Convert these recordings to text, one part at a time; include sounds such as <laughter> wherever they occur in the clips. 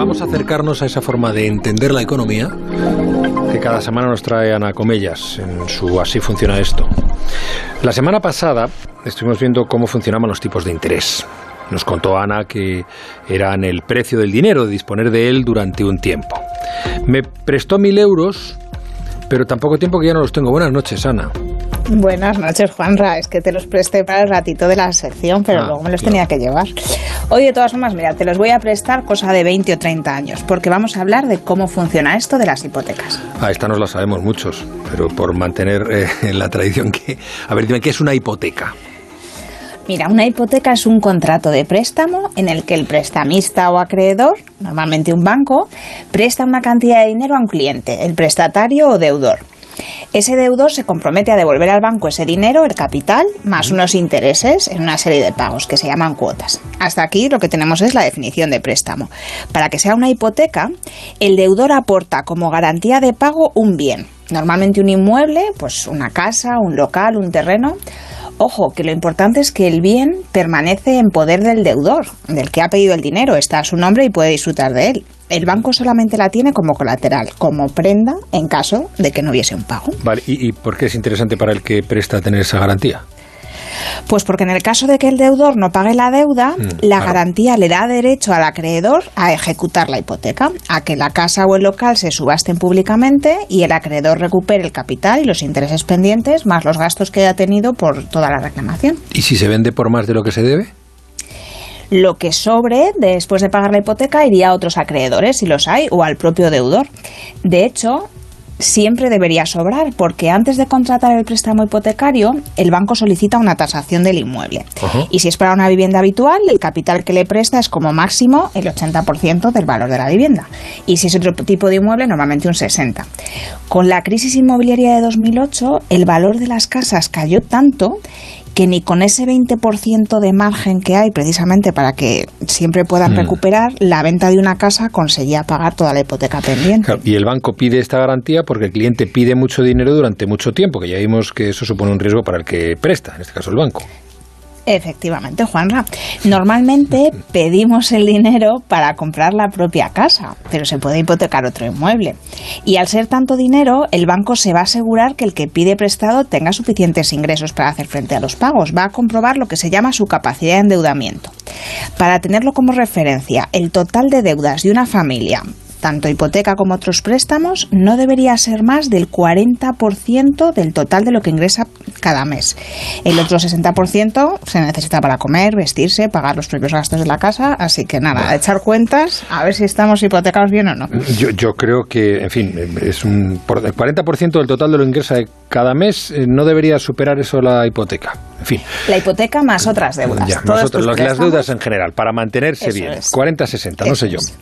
Vamos a acercarnos a esa forma de entender la economía que cada semana nos trae Ana Comellas en su Así funciona esto. La semana pasada estuvimos viendo cómo funcionaban los tipos de interés. Nos contó Ana que eran el precio del dinero, de disponer de él durante un tiempo. Me prestó mil euros, pero tampoco tiempo que ya no los tengo. Buenas noches, Ana. Buenas noches, Juanra. Es que te los presté para el ratito de la sección, pero Ah, luego me los claro. tenía que llevar. Hoy, de todas formas, mira, te los voy a prestar cosa de 20 o 30 años, porque vamos a hablar de cómo funciona esto de las hipotecas. Ah, esta nos la sabemos muchos, pero por mantener eh, la tradición que... A ver, dime, ¿qué es una hipoteca? Mira, una hipoteca es un contrato de préstamo en el que el prestamista o acreedor, normalmente un banco, presta una cantidad de dinero a un cliente, el prestatario o deudor. Ese deudor se compromete a devolver al banco ese dinero, el capital, más unos intereses en una serie de pagos que se llaman cuotas. Hasta aquí lo que tenemos es la definición de préstamo. Para que sea una hipoteca, el deudor aporta como garantía de pago un bien, normalmente un inmueble, pues una casa, un local, un terreno. Ojo, que lo importante es que el bien permanece en poder del deudor, del que ha pedido el dinero, está a su nombre y puede disfrutar de él. El banco solamente la tiene como colateral, como prenda en caso de que no hubiese un pago. Vale, ¿y, y por qué es interesante para el que presta tener esa garantía? Pues porque en el caso de que el deudor no pague la deuda, Mm, la claro. garantía le da derecho al acreedor a ejecutar la hipoteca, a que la casa o el local se subasten públicamente y el acreedor recupere el capital y los intereses pendientes más los gastos que haya tenido por toda la reclamación. ¿Y si se vende por más de lo que se debe? Lo que sobre después de pagar la hipoteca iría a otros acreedores, si los hay, o al propio deudor. De hecho, siempre debería sobrar, porque antes de contratar el préstamo hipotecario, el banco solicita una tasación del inmueble. Y si es para una vivienda habitual, el capital que le presta es como máximo el 80% del valor de la vivienda. Y si es otro tipo de inmueble, normalmente un 60%. Con la crisis inmobiliaria de 2008, el valor de las casas cayó tanto que ni con ese 20% de margen que hay precisamente para que siempre puedan Mm. recuperar la venta de una casa conseguía pagar toda la hipoteca pendiente. Claro, y el banco pide esta garantía porque el cliente pide mucho dinero durante mucho tiempo, que ya vimos que eso supone un riesgo para el que presta, en este caso el banco. Efectivamente, Juanra. Normalmente <laughs> pedimos el dinero para comprar la propia casa, pero se puede hipotecar otro inmueble. Y al ser tanto dinero, el banco se va a asegurar que el que pide prestado tenga suficientes ingresos para hacer frente a los pagos. Va a comprobar lo que se llama su capacidad de endeudamiento. Para tenerlo como referencia, el total de deudas de una familia tanto hipoteca como otros préstamos, no debería ser más del 40% del total de lo que ingresa cada mes. El otro 60% se necesita para comer, vestirse, pagar los propios gastos de la casa, así que nada, echar cuentas, a ver si estamos hipotecados bien o no. Yo, yo creo que, en fin, es un por- el 40% del total de lo que ingresa cada mes eh, no debería superar eso la hipoteca. En fin, La hipoteca más otras deudas. ya, tus las, deudas en general, para mantenerse Eso bien, es. 40-60, no sé yo. es.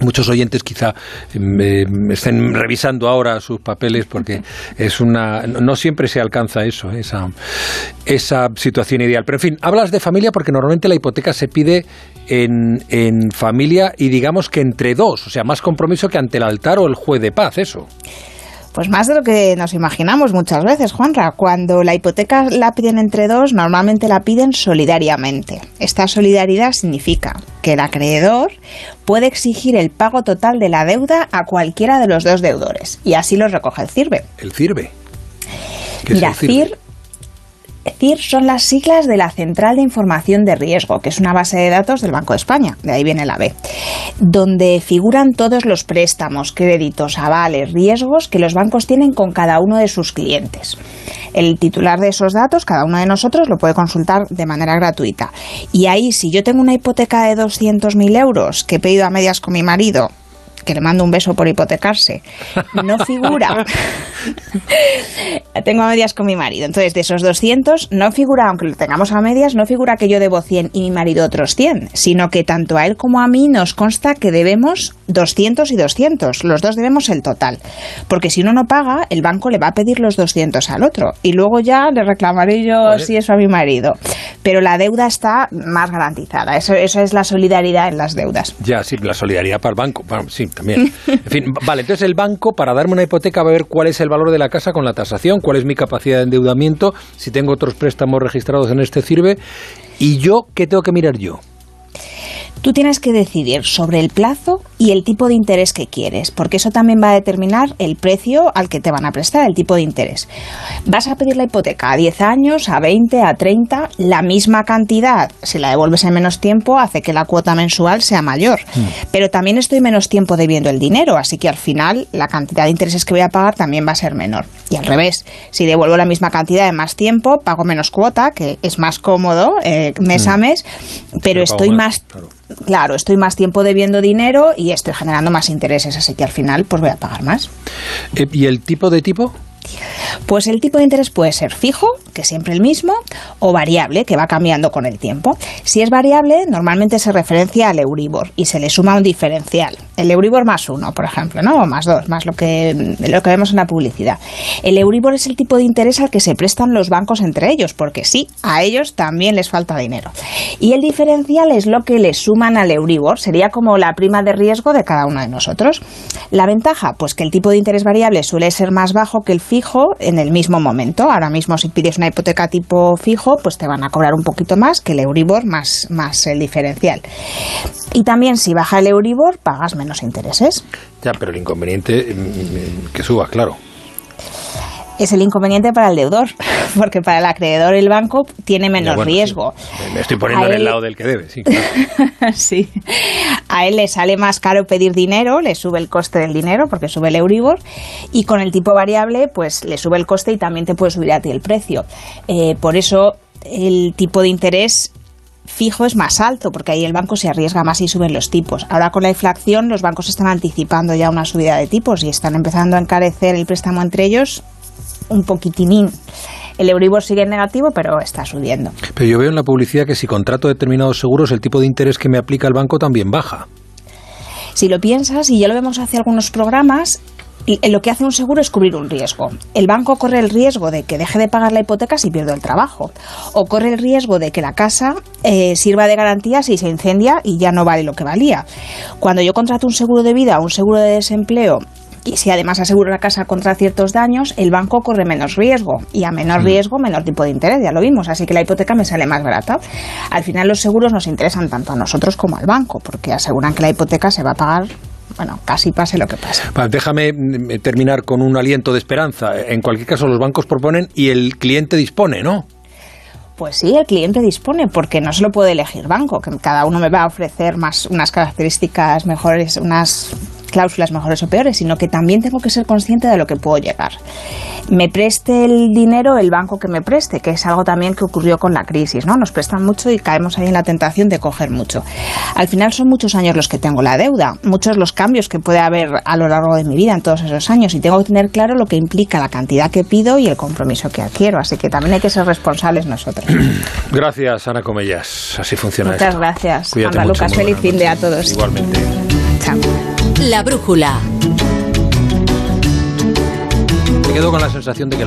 Muchos oyentes quizá eh, estén revisando ahora sus papeles porque es una no siempre se alcanza eso, esa, esa situación ideal. Pero en fin, hablas de familia porque normalmente la hipoteca se pide en, en familia y digamos que entre dos, o sea, más compromiso que ante el altar o el juez de paz, eso. Pues más de lo que nos imaginamos muchas veces, Juanra. Cuando la hipoteca la piden entre dos, normalmente la piden solidariamente. Esta solidaridad significa que el acreedor puede exigir el pago total de la deuda a cualquiera de los dos deudores. Y así lo recoge el CIRBE. El CIRBE. ¿Qué es Mira, el CIRBE? Son las siglas de la Central de Información de Riesgo, que es una base de datos del Banco de España, de ahí viene la B, donde figuran todos los préstamos, créditos, avales, riesgos que los bancos tienen con cada uno de sus clientes. El titular de esos datos, cada uno de nosotros, lo puede consultar de manera gratuita. Y ahí, si yo tengo una hipoteca de 200.000 euros que he pedido a medias con mi marido, que le mando un beso por hipotecarse, no figura. <laughs> Tengo a medias con mi marido. Entonces, de esos 200, no figura, aunque lo tengamos a medias, no figura que yo debo 100 y mi marido otros 100, sino que tanto a él como a mí nos consta que debemos 200 y 200. Los dos debemos el total. Porque si uno no paga, el banco le va a pedir los 200 al otro. Y luego ya le reclamaré yo si eso a mi marido. Pero la deuda está más garantizada. Eso, eso es la solidaridad en las deudas. Ya, sí, la solidaridad para el banco. Bueno, sí, también. <laughs> En fin, vale, entonces el banco, para darme una hipoteca, va a ver cuál es el valor de la casa con la tasación, cuál es mi capacidad de endeudamiento, si tengo otros préstamos registrados en este CIRBE, y yo, ¿qué tengo que mirar yo? Tú tienes que decidir sobre el plazo y el tipo de interés que quieres, porque eso también va a determinar el precio al que te van a prestar, el tipo de interés. Vas a pedir la hipoteca a 10 años, a 20, a 30, la misma cantidad, si la devuelves en menos tiempo, hace que la cuota mensual sea mayor. Mm. Pero también estoy menos tiempo debiendo el dinero, así que al final la cantidad de intereses que voy a pagar también va a ser menor. Y al revés, si devuelvo la misma cantidad de más tiempo, pago menos cuota, que es más cómodo eh, mes a mm. mes, pero, estoy más claro, estoy más tiempo debiendo dinero y estoy generando más intereses, así que al final pues voy a pagar más. Eh, ¿Y el tipo de tipo? Pues el tipo de interés puede ser fijo, que es siempre el mismo, o variable, que va cambiando con el tiempo. Si es variable, normalmente se referencia al Euribor y se le suma un diferencial. El Euribor más uno, por ejemplo, ¿no? O más dos, más lo que, lo que vemos en la publicidad. El Euribor es el tipo de interés al que se prestan los bancos entre ellos, porque sí, a ellos también les falta dinero. Y el diferencial es lo que le suman al Euribor, sería como la prima de riesgo de cada uno de nosotros. La ventaja, pues que el tipo de interés variable suele ser más bajo que el fijo fijo en el mismo momento. Ahora mismo si pides una hipoteca tipo fijo, pues te van a cobrar un poquito más que el Euribor más, más el diferencial. Y también si baja el Euribor, pagas menos intereses. Ya, pero el inconveniente mm, mm, que suba, claro es el inconveniente para el deudor, <laughs> porque para el acreedor el banco tiene menos riesgo. Me estoy poniendo en el lado del que debe, sí. <laughs> sí. A él le sale más caro pedir dinero, le sube el coste del dinero porque sube el Euribor y con el tipo variable pues le sube el coste y también te puede subir a ti el precio. Eh, por eso el tipo de interés fijo es más alto, porque ahí el banco se arriesga más y suben los tipos. Ahora con la inflación los bancos están anticipando ya una subida de tipos y están empezando a encarecer el préstamo entre ellos un poquitinín. El Euribor sigue en negativo, pero está subiendo. Pero yo veo en la publicidad que si contrato determinados seguros, el tipo de interés que me aplica el banco también baja. Si lo piensas, y ya lo vemos hace algunos programas, lo que hace un seguro es cubrir un riesgo. El banco corre el riesgo de que deje de pagar la hipoteca si pierdo el trabajo. O corre el riesgo de que la casa eh, sirva de garantía si se incendia y ya no vale lo que valía. Cuando yo contrato un seguro de vida o un seguro de desempleo y si además aseguro la casa contra ciertos daños, el banco corre menos riesgo y a menor riesgo, menor tipo de interés, ya lo vimos, así que la hipoteca me sale más barata. Al final los seguros nos interesan tanto a nosotros como al banco, porque aseguran que la hipoteca se va a pagar bueno, casi pase lo que pase. déjame mm, terminar con un aliento de esperanza. En cualquier caso, los bancos proponen y el cliente dispone, ¿no? Pues sí, el cliente dispone, porque no se lo puede elegir banco, que cada uno me va a ofrecer más unas características mejores, unas cláusulas mejores o peores, sino que también tengo que ser consciente de lo que puedo llegar. Me preste el dinero el banco que me preste, que es algo también que ocurrió con la crisis, ¿no? Nos prestan mucho y caemos ahí en la tentación de coger mucho. Al final son muchos años los que tengo la deuda, muchos los cambios que puede haber a lo largo de mi vida en todos esos años y tengo que tener claro lo que implica la cantidad que pido y el compromiso que adquiero, así que también hay que ser responsables nosotros. <coughs> Gracias, Ana Comellas. Así funciona Muchas gracias. Ana Lucas, feliz fin de a todos. Igualmente. Chao. La brújula. Me quedo con la sensación de que la